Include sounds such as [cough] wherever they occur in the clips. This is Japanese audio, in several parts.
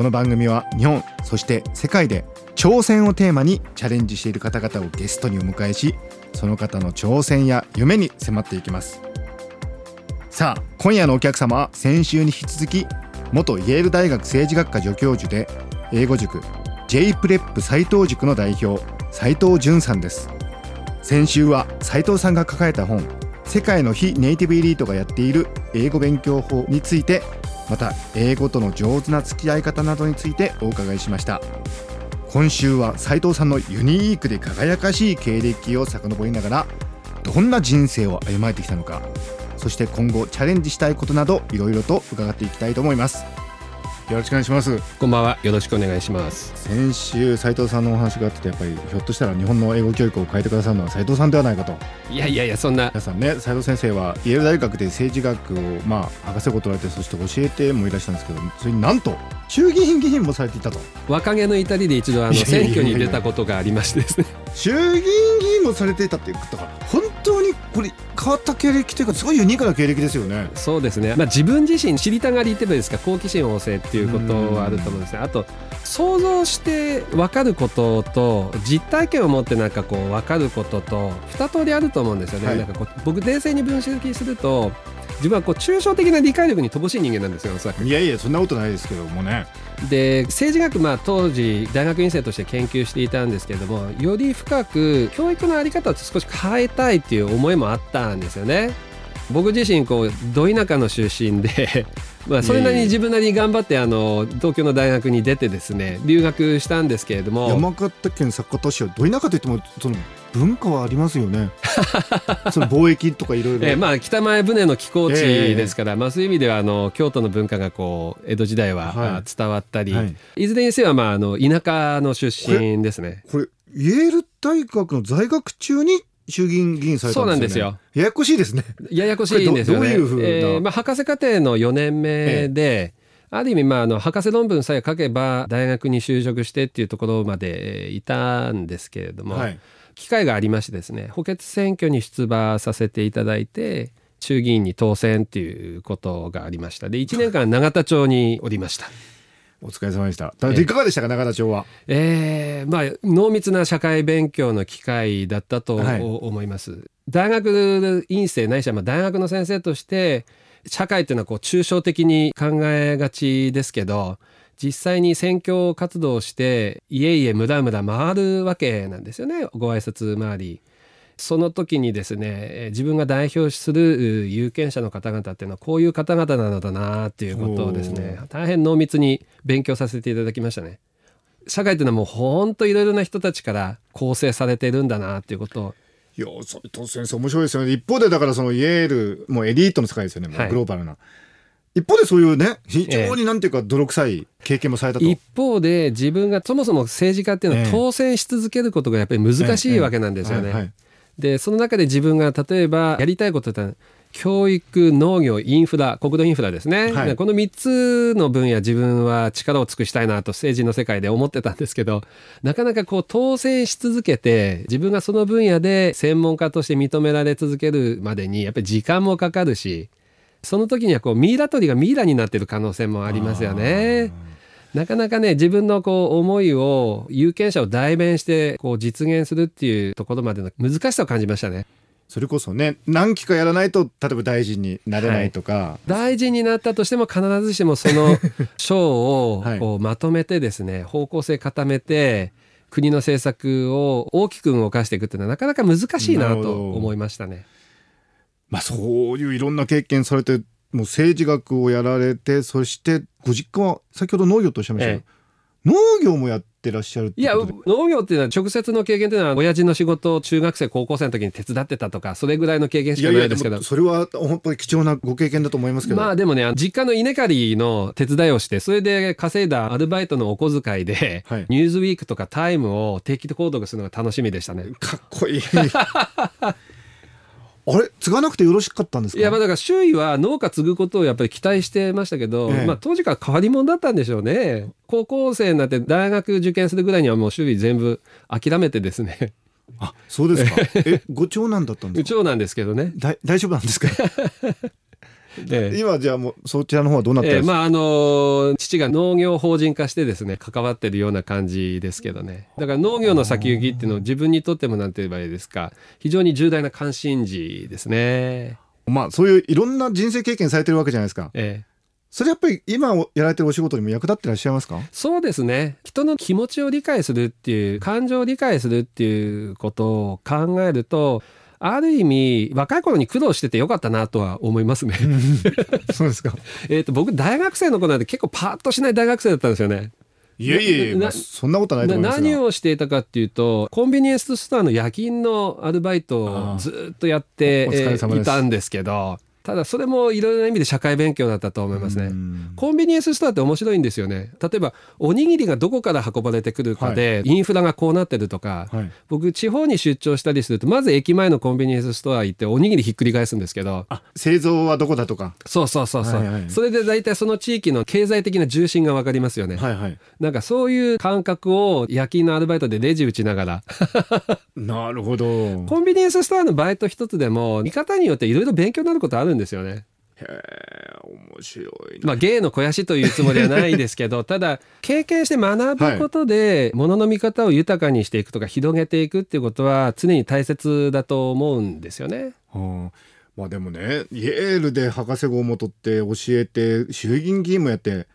この番組は日本そして世界で挑戦をテーマにチャレンジしている方々をゲストにお迎えしその方の挑戦や夢に迫っていきます。さあ今夜のお客様は先週に引き続き元イェール大学政治学科助教授で英語塾 J プレップ斉藤塾の代表斉藤淳さんです。先週は斉藤さんが書かれた本世界の非ネイティブエリートがやっている英語勉強法についてまた英語との上手な付き合い方などについてお伺いしました。今週は斉藤さんのユニークで輝かしい経歴を遡りながらどんな人生を歩まれてきたのかそして今後チャレンジしたいことなどいろいろと伺っていきたいと思います。よろしくお願いします。こんばんは。よろしくお願いします。先週斉藤さんのお話があってやっぱりひょっとしたら日本の英語教育を変えてくださるのは斉藤さんではないかと。いやいやいやそんな。皆さんね斉藤先生はイェール大学で政治学をまあ博士号取られてそして教えてもいらしたんですけどそれになんと衆議院議員もされていたと。若気の至りで一度あの [laughs] 選挙に出たことがありましてですね。衆議院議員もされていたっていうことから本当にこれ変わった経歴というかすごいユニークな経歴ですよね。そうですね、まあ、自分自身知りたがりっていうですか好奇心旺盛っていうことはあると思うんですね。あと想像して分かることと実体験を持ってなんかこう分かることと二通りあると思うんですよね、はい、なんかこう僕冷静に分析すると自分はこう抽象的な理解力に乏しい人間なんですよいやいやそんなことないですけどもね。で政治学、まあ、当時大学院生として研究していたんですけれどもより深く教育の在り方を少し変えたいっていう思いもあったんですよね。僕自身こうど田舎の出身で [laughs] まあそれなりに自分なりに頑張ってあの東京の大学に出てですね留学したんですけれども。山形県酒田市はど田舎といってもその文化はありますよね。[laughs] その貿易とかいろいろ、えー、まあ北前船の寄港地ですから、えー、まあ、そういう意味ではあの京都の文化がこう江戸時代は伝わったり、はい。はい、いずれにせよまああの田舎の出身ですね。これイェール大学の在学中に衆議院議員されたんですよ、ね、そうなんですよ。ややこしいですね。ややこしいんですよね。どういうふうな、えー、まあ博士課程の4年目で、え。ある意味まああの博士論文さえ書けば大学に就職してっていうところまでいたんですけれども、はい、機会がありましてですね補欠選挙に出馬させていただいて衆議院に当選っていうことがありましたで1年間永田町におりました。[laughs] お疲れ様でした。いかがでしたか、永田町は？ええー、まあ、濃密な社会勉強の機会だったと思います。はい、大学院生ないしは、まあ、大学の先生として、社会っていうのはこう抽象的に考えがちですけど、実際に選挙活動をして家々村々回るわけなんですよねご挨拶回り。その時にですね自分が代表する有権者の方々っていうのはこういう方々なのだなっていうことをですね大変濃密に勉強させていただきましたね。社会っていうのはもう本当いろいろな人たちから構成されてるんだなっていうことをいやそれ先生面白いですよね一方でだからそのイェールもうエリートの世界ですよね、もうグローバルな。一方でそういうね非常になんていうか泥臭い経験もされたと、一方で自分がそもそも政治家っていうのは当選し続けることがやっぱり難しいわけなんですよね。でその中で自分が例えばやりたいことって教育農業インフラ国土インフラですね、はい、この3つの分野自分は力を尽くしたいなと政治の世界で思ってたんですけどなかなかこう当選し続けて自分がその分野で専門家として認められ続けるまでにやっぱり時間もかかるしその時にはこうミイラ取りがミイラになってる可能性もありますよね。なかなかね自分のこう思いを有権者を代弁してこう実現するっていうところまでの難しさを感じましたね。それこそね何期かやらないと例えば大臣になれないとか、はい、大臣になったとしても必ずしもその [laughs] 賞をこうまとめてですね方向性固めて国の政策を大きく動かしていくっていうのはなかなか難しいなと思いましたね。まあそういういろんな経験されてもう政治学をやられてそしてご実家は先ほど農業とおっしゃいましたけど、ええ、農業もやっってらっしゃるいや農業っていうのは直接の経験っていうのは親父の仕事を中学生高校生の時に手伝ってたとかそれぐらいの経験しかないですけど。それは本当に貴重なご経験だと思いますけど。まあでもね実家の稲刈りの手伝いをしてそれで稼いだアルバイトのお小遣いで、はい、ニューズウィークとかタイムを定期購読するのが楽しみでしたね。かっこいい [laughs] あれ？継がなくてよろしかったんですか？いやまあだから周囲は農家継ぐことをやっぱり期待してましたけど、ええ、まあ当時から変わり者だったんでしょうね。高校生になって大学受験するぐらいにはもう周囲全部諦めてですね。あそうですか。[laughs] えご長男だったんですか？長男ですけどね。大丈夫なんですか？で今じゃあもうそちらの方はどうなってるんですか、えー、まああの父が農業法人化してですね関わってるような感じですけどね。だから農業の先行きっていうのを自分にとってもなんて言えばいいですか。非常に重大な関心事ですね。まあそういういろんな人生経験されてるわけじゃないですか。ええ。それやっぱり今やられてるお仕事にも役立ってらっしゃいますか？そうですね。人の気持ちを理解するっていう感情を理解するっていうことを考えるとある意味若い頃に苦労しててよかったなとは思いますね。そうですか。[laughs] えと僕大学生の頃なんて結構パッとしない大学生だったんですよね。いやいやいや、まあ、そんなことないと思います何をしていたかっていうとコンビニエンスストアの夜勤のアルバイトをずっとやっていたんですけどただそれもいろいろな意味で社会勉強だったと思いますね。コンビニエンスストアって面白いんですよね。例えばおにぎりがどこから運ばれてくるかで、インフラがこうなってるとか、はい、僕地方に出張したりするとまず駅前のコンビニエンスストア行っておにぎりひっくり返すんですけど製造はどこだとか。そうそうそうそう、はいはい、それで大体その地域の経済的な重心が分かりますよね、はいはい、なんかそういう感覚を夜勤のアルバイトでレジ打ちながら。[laughs] なるほど。コンビニエンスストアのバイト一つでも見方によっていろいろ勉強になることあるんですよね。へえ面白いまあ芸の肥やしというつもりはないですけど [laughs] ただ経験して学ぶことでものの見方を豊かにしていくとか広げていくっていうことは常に大切だと思うんですよね。はあまあでもねイエールで博士号も取って教えて衆議院議員もやって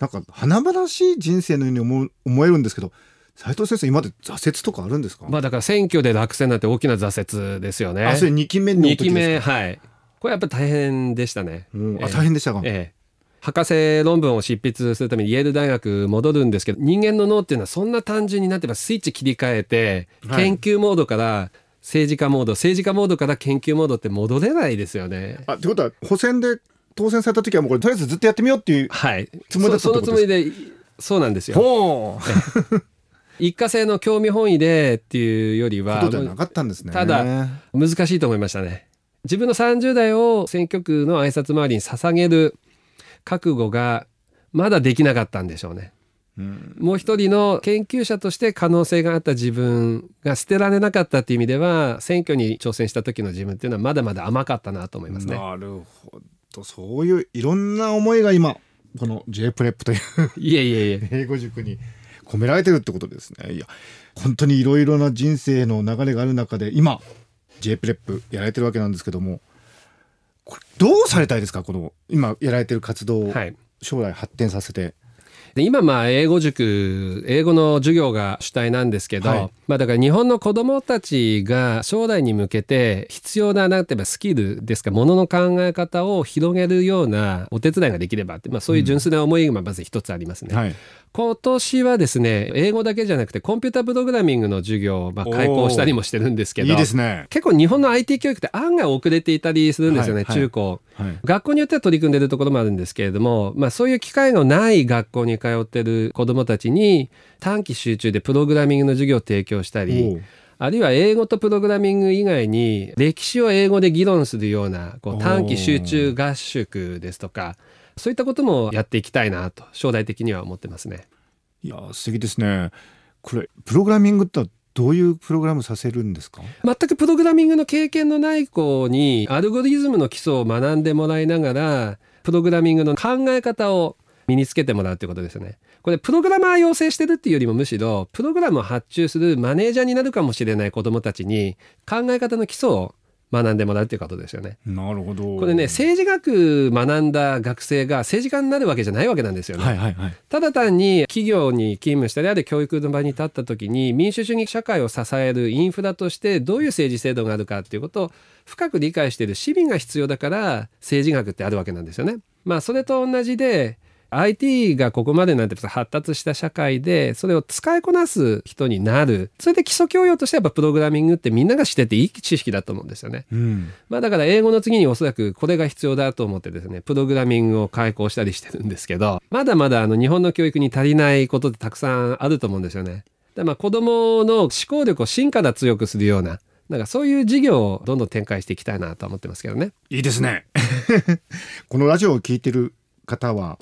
なんか華々しい人生のように思思えるんですけど斉藤先生今まで挫折とかあるんですか？まあだから選挙で落選なんて大きな挫折ですよね。あそれ2期目の時ですか？2期目はいこれやっぱ大変でしたね。うん、あ大変でしたか、ええ。博士論文を執筆するためにイェール大学戻るんですけど人間の脳っていうのはそんな単純になってばスイッチ切り替えて、研究モードから政治家モード政治家モードから研究モードって戻れないですよね。あってことは補選で当選された時はもうこれとりあえずずっとやってみようっていうつもりだったそのつもりでそうなんですよ。一過性の興味本位でっていうよりはただ難しいと思いましたね。自分の30代を選挙区の挨拶回りに捧げる覚悟がまだできなかったんでしょうね。うん、もう一人の研究者として可能性があった自分が捨てられなかったっていう意味では選挙に挑戦した時の自分っていうのはまだまだ甘かったなと思いますね。なるほどそういういろんな思いが今この J プレップといういえいえいえ英語塾に込められてるってことですね。いや本当にいろいろな人生の流れがある中で今 J プレップやられてるわけなんですけどもこれどうされたいですか？この今やられてる活動を将来発展させて。で今まあ英語塾英語の授業が主体なんですけど、はい、まあだから日本の子どもたちが将来に向けて必要ななんて言えばスキルですかものの考え方を広げるようなお手伝いができればって、まあ、そういう純粋な思いがまず一つありますね。うんはい。今年はですね英語だけじゃなくてコンピュータープログラミングの授業をまあ開講したりもしてるんですけどいいですね。結構日本の IT 教育って案外遅れていたりするんですよね、はい、中高、はい、学校によっては取り組んでるところもあるんですけれども、まあ、そういう機会のない学校に通ってる子どもたちに短期集中でプログラミングの授業を提供したりあるいは英語とプログラミング以外に歴史を英語で議論するようなこう短期集中合宿ですとかそういったこともやっていきたいなと将来的には思ってますね。いや素敵ですね。これプログラミングってどういうプログラムさせるんですか？全くプログラミングの経験のない子にアルゴリズムの基礎を学んでもらいながらプログラミングの考え方を身につけてもらうということですよね。これプログラマー養成してるっていうよりもむしろプログラムを発注するマネージャーになるかもしれない子どもたちに考え方の基礎を学んでもらうっていうことですよね。なるほど。これね政治学学んだ学生が政治家になるわけじゃないわけなんですよね。はいはいはい、ただ単に企業に勤務したりあるいは教育の場に立った時に民主主義社会を支えるインフラとしてどういう政治制度があるかっていうことを深く理解している市民が必要だから政治学ってあるわけなんですよね。まあそれと同じで IT がここまでなんて発達した社会でそれを使いこなす人になるそれで基礎教養としてやっぱプログラミングってみんなが知ってていい知識だと思うんですよね、うん、まあ、だから英語の次におそらくこれが必要だと思ってですねプログラミングを開講したりしてるんですけどまだまだあの日本の教育に足りないことってたくさんあると思うんですよね。でまあ子供の思考力を進化だ強くするようななんかそういう事業をどんどん展開していきたいなと思ってますけどね。いいですね。[laughs] このラジオを聞いてる方は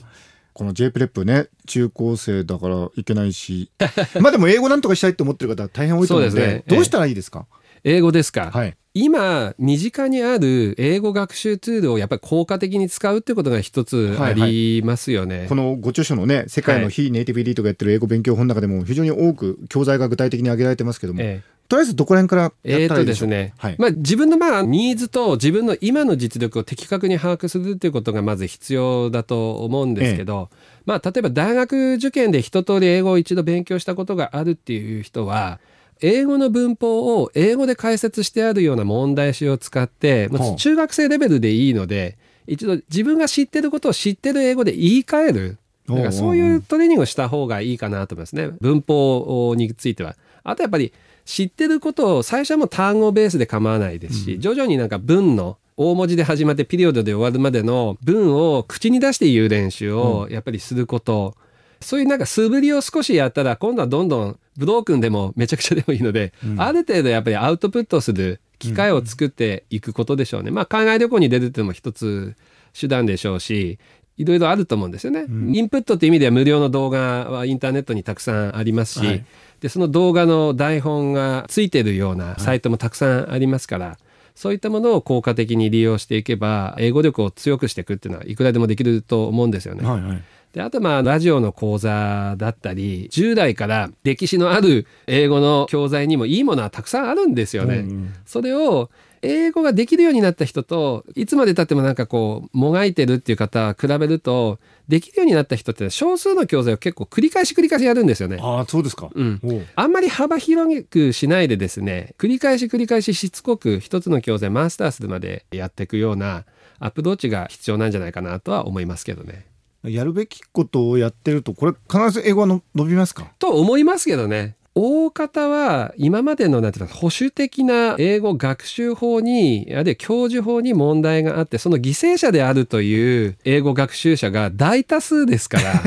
この J プレップね中高生だからいけないし。[laughs] まあでも英語なんとかしたいと思ってる方大変多いと思うのでで、ね、どうしたらいいですか、英語ですか、はい、今身近にある英語学習ツールをやっぱり効果的に使うってことが一つありますよね、はいはい、このご著書のね世界の非ネイティブエリートがやってる英語勉強本の中でも非常に多く教材が具体的に挙げられてますけども、ええとりあえずどこら辺からやったらいいでしょう、えー、とですね、はい、まあ、自分のまあニーズと自分の今の実力を的確に把握するということがまず必要だと思うんですけど、ええ、まあ、例えば大学受験で一通り英語を一度勉強したことがあるっていう人は英語の文法を英語で解説してあるような問題集を使って、まあ、中学生レベルでいいので一度自分が知ってることを知ってる英語で言い換えるなんかそういうトレーニングをした方がいいかなと思いますね。文法については。あとやっぱり知ってることを最初はもう単語ベースで構わないですし、徐々になんか文の大文字で始まってピリオドで終わるまでの文を口に出して言う練習をやっぱりすること、そういうなんか素振りを少しやったら今度はどんどんブロークンでもめちゃくちゃでもいいので、うん、ある程度やっぱりアウトプットする機会を作っていくことでしょうね。うん、まあ海外旅行に出るっていうのも一つ手段でしょうしいろいろあると思うんですよね、うん、インプットっていう意味では無料の動画はインターネットにたくさんありますし、はい、でその動画の台本がついてるようなサイトもたくさんありますから、はい、そういったものを効果的に利用していけば英語力を強くしていくっていうのはいくらでもできると思うんですよね。はいはい。であとまあラジオの講座だったり従来から歴史のある英語の教材にもいいものはたくさんあるんですよね。うんうん、それを英語ができるようになった人といつまでたってもなんかこうもがいてるっていう方は比べるとできるようになった人って少数の教材を結構繰り返し繰り返しやるんですよね。ああそうですか、うん、あんまり幅広くしないでですね繰り返し繰り返ししつこく一つの教材マスターするまでやっていくようなアプローチが必要なんじゃないかなとは思いますけどね。やるべきことをやってるとこれ必ず英語はの伸びますか？と思いますけどね。大方は今までのなんていうか保守的な英語学習法にあるいは教授法に問題があってその犠牲者であるという英語学習者が大多数ですから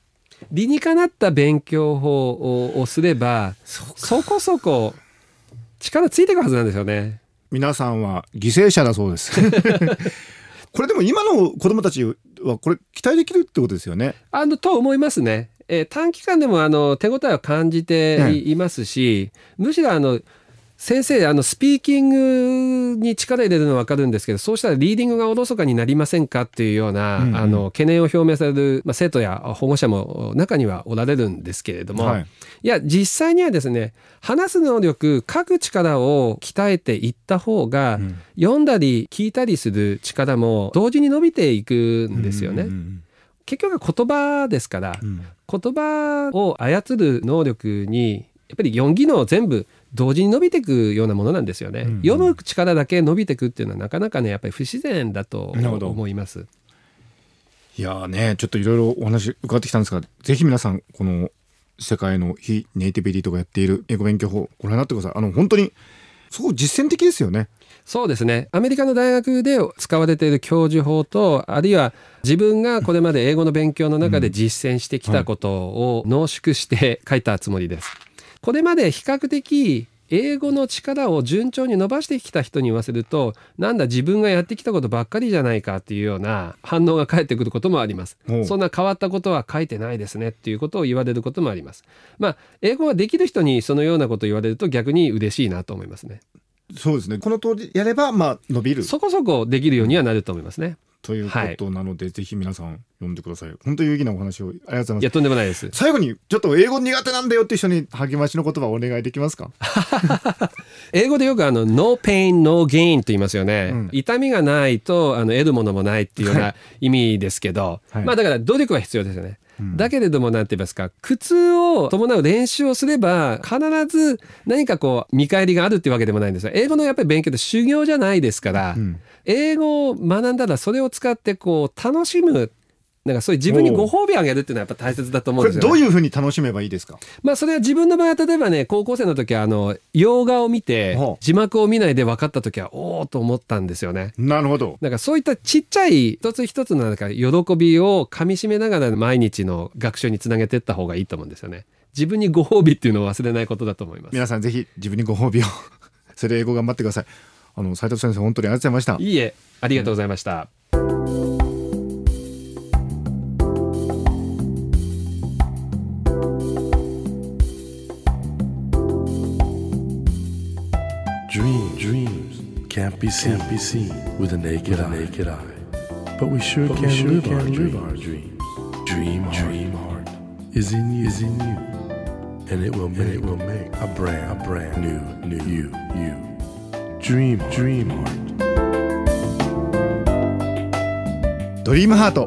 [laughs] 理にかなった勉強法をすればそこそこ力ついていくはずなんですよね。皆さんは犠牲者だそうです。[laughs] これでも今の子供たちはこれ期待できるってことですよね。あのと思いますね。えー、短期間でもあの手応えを感じていますし、むしろあの先生あのスピーキングに力入れるのは分かるんですけどそうしたらリーディングがおろそかになりませんかっていうような、うんうん、あの懸念を表明される、まあ、生徒や保護者も中にはおられるんですけれども、はい、いや実際にはですね話す能力書く力を鍛えていった方が、うん、読んだり聞いたりする力も同時に伸びていくんですよね。うんうんうん。結局は言葉ですから、うん、言葉を操る能力にやっぱり4技能全部同時に伸びていくようなものなんですよね、うんうん、読む力だけ伸びていくっていうのはなかなかねやっぱり不自然だと思います。いやねちょっといろいろお話伺ってきたんですがぜひ皆さんこの世界の非ネイティビティとかやっている英語勉強法ご覧になってください。あの本当にすごく実践的ですよね。そうですね。アメリカの大学で使われている教授法とあるいは自分がこれまで英語の勉強の中で実践してきたことを濃縮して書いたつもりです。これまで比較的英語の力を順調に伸ばしてきた人に言わせるとなんだ自分がやってきたことばっかりじゃないかっていうような反応が返ってくることもあります。そんな変わったことは書いてないですねっていうことを言われることもあります。まあ英語ができる人にそのようなことを言われると逆に嬉しいなと思いますね。そうですね。この通りやればまあ伸びる。そこそこできるようにはなると思いますねということなので、はい、ぜひ皆さん読んでください。本当に有意義なお話をありがとうございます。いやとんでもないです。最後にちょっと英語苦手なんだよって一緒に励ましの言葉をお願いできますか？[laughs] 英語でよくあの no pain no gain と言いますよね。うん、痛みがないとあの得るものもないっていうような意味ですけど、はい、まあだから努力は必要ですよね。だけれども何て言いますか苦痛を伴う練習をすれば必ず何かこう見返りがあるっていうわけでもないんですよ英語のやっぱり勉強って修行じゃないですから、うん、英語を学んだらそれを使ってこう楽しむなんかそういう自分にご褒美あげるっていうのはやっぱ大切だと思うんですよ、ね、どういうふうに楽しめばいいですか？まあそれは自分の場合は例えばね高校生の時はあの洋画を見て字幕を見ないで分かった時はおおと思ったんですよね。なるほど。なんかそういったちっちゃい一つ一つのなんか喜びをかみしめながら毎日の学習につなげていった方がいいと思うんですよね。自分にご褒美っていうのを忘れないことだと思います。皆さんぜひ自分にご褒美を。[laughs] それ英語頑張ってくださいあの斉藤先生本当にありがとうございました。いいえありがとうございました、Dreams, dreams Dream, dream heart ドリームハート。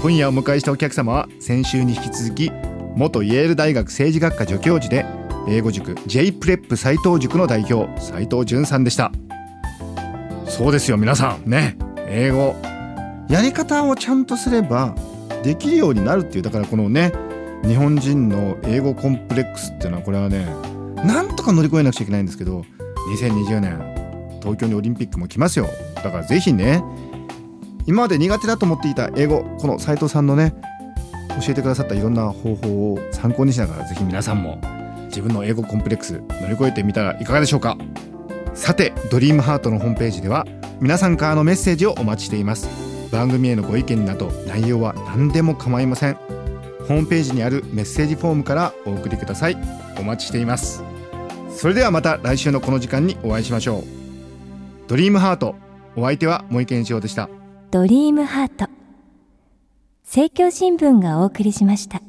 今夜お迎えしたお客様は先週に引き続き元イェール大学政治学科助教授で英語塾 J プレップ斉藤塾の代表斉藤淳さんでした。そうですよ皆さん。ね。英語。やり方をちゃんとすればできるようになるっていうだからこのね日本人の英語コンプレックスっていうのはこれはねなんとか乗り越えなくちゃいけないんですけど2020年東京にオリンピックも来ますよ。だからぜひね今まで苦手だと思っていた英語この斉藤さんのね教えてくださったいろんな方法を参考にしながらぜひ皆さんも自分の英語コンプレックス乗り越えてみたらいかがでしょうか。さてドリームハートのホームページでは皆さんからのメッセージをお待ちしています。番組へのご意見など内容は何でも構いません。ホームページにあるメッセージフォームからお送りください。お待ちしています。それではまた来週のこの時間にお会いしましょう。ドリームハート。お相手は森健一郎でした。ドリームハート。政教新聞がお送りしました。